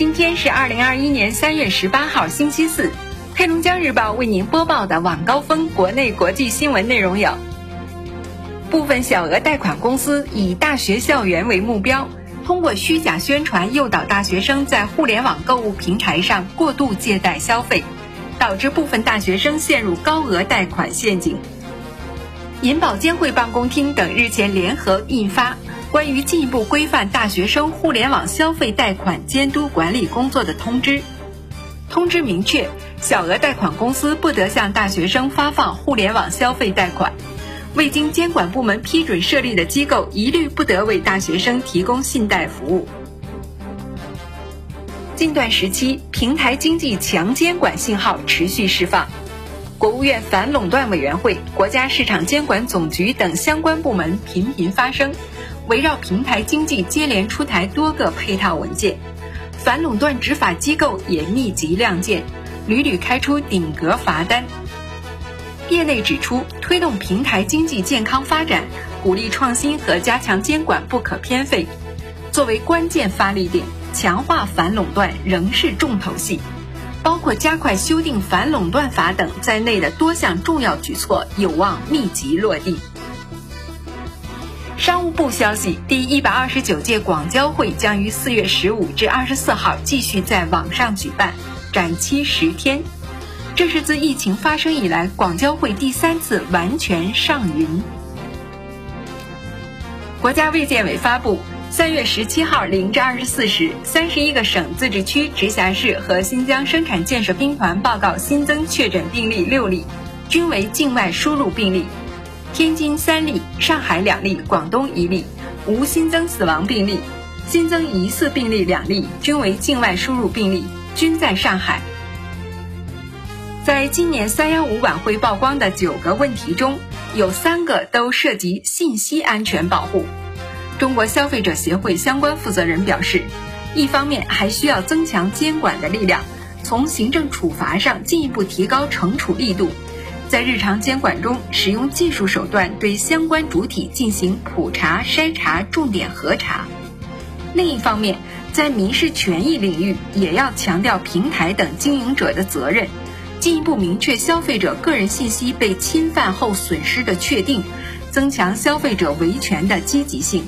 今天是二零二一年三月十八号，星期四。黑龙江日报为您播报的晚高峰国内国际新闻内容有：部分小额贷款公司以大学校园为目标，通过虚假宣传诱导大学生在互联网购物平台上过度借贷消费，导致部分大学生陷入高额贷款陷阱。银保监会办公厅等日前联合印发《关于进一步规范大学生互联网消费贷款监督管理工作的通知》。通知明确，小额贷款公司不得向大学生发放互联网消费贷款；未经监管部门批准设立的机构，一律不得为大学生提供信贷服务。近段时期，平台经济强监管信号持续释放。国务院反垄断委员会、国家市场监管总局等相关部门频频发声，围绕平台经济接连出台多个配套文件，反垄断执法机构也密集亮剑，屡屡开出顶格罚单。业内指出，推动平台经济健康发展，鼓励创新和加强监管不可偏废，作为关键发力点，强化反垄断仍是重头戏。包括加快修订反垄断法等在内的多项重要举措有望密集落地。商务部消息，第一百二十九届广交会将于四月十五至二十四号继续在网上举办，展期十天。这是自疫情发生以来广交会第三次完全上云。国家卫健委发布。三月十七号零至二十四时，三十一个省、自治区、直辖市和新疆生产建设兵团报告新增确诊病例六例，均为境外输入病例；天津三例，上海两例，广东一例，无新增死亡病例。新增疑似病例两例，均为境外输入病例，均在上海。在今年三幺五晚会曝光的九个问题中，有三个都涉及信息安全保护。中国消费者协会相关负责人表示，一方面还需要增强监管的力量，从行政处罚上进一步提高惩处力度，在日常监管中使用技术手段对相关主体进行普查、筛查、重点核查；另一方面，在民事权益领域也要强调平台等经营者的责任，进一步明确消费者个人信息被侵犯后损失的确定，增强消费者维权的积极性。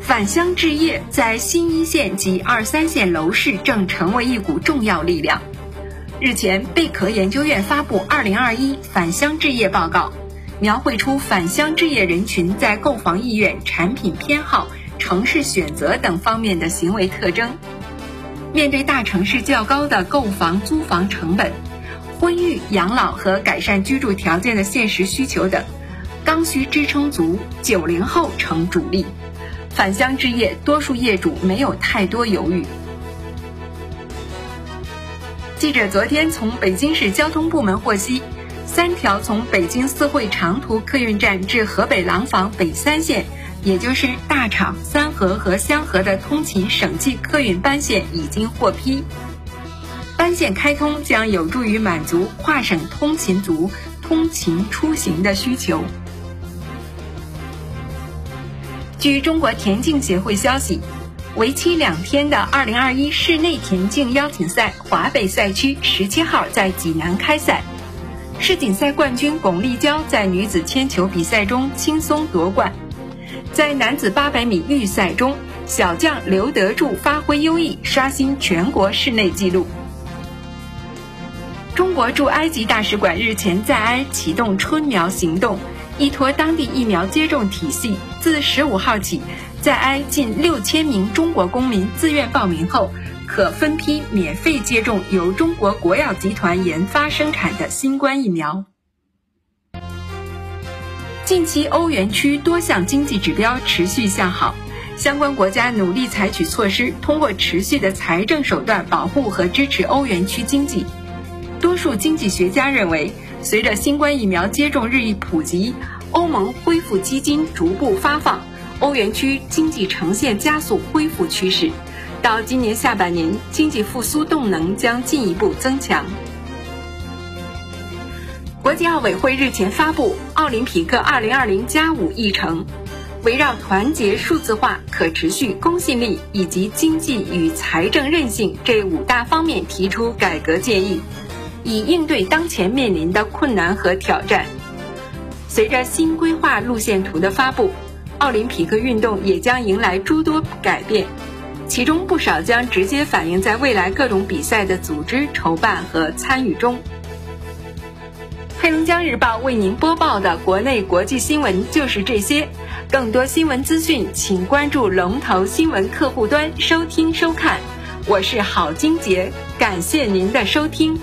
返乡置业在新一线及二三线楼市正成为一股重要力量。日前，贝壳研究院发布《二零二一返乡置业报告》，描绘出返乡置业人群在购房意愿、产品偏好、城市选择等方面的行为特征。面对大城市较高的购房、租房成本、婚育、养老和改善居住条件的现实需求等，刚需支撑足，九零后成主力。返乡置业，多数业主没有太多犹豫。记者昨天从北京市交通部门获悉，三条从北京四惠长途客运站至河北廊坊北三线，也就是大厂、三河和香河的通勤省际客运班线已经获批。班线开通将有助于满足跨省通勤族通勤出行的需求。据中国田径协会消息，为期两天的2021室内田径邀请赛华北赛区十七号在济南开赛。世锦赛冠军巩立姣在女子铅球比赛中轻松夺冠。在男子800米预赛中，小将刘德柱发挥优异，刷新全国室内纪录。中国驻埃及大使馆日前在埃启动春苗行动。依托当地疫苗接种体系，自十五号起，在埃近六千名中国公民自愿报名后，可分批免费接种由中国国药集团研发生产的新冠疫苗。近期欧元区多项经济指标持续向好，相关国家努力采取措施，通过持续的财政手段保护和支持欧元区经济。多数经济学家认为。随着新冠疫苗接种日益普及，欧盟恢复基金逐步发放，欧元区经济呈现加速恢复趋势。到今年下半年，经济复苏动能将进一步增强。国际奥委会日前发布奥林匹克2020加五议程，围绕团结、数字化、可持续、公信力以及经济与财政韧性这五大方面提出改革建议，以应对当前面临的困难和挑战。随着新规划路线图的发布，奥林匹克运动也将迎来诸多改变，其中不少将直接反映在未来各种比赛的组织、筹办和参与中。黑龙江日报为您播报的国内国际新闻就是这些。更多新闻资讯，请关注龙头新闻客户端收听收看。我是郝金杰，感谢您的收听。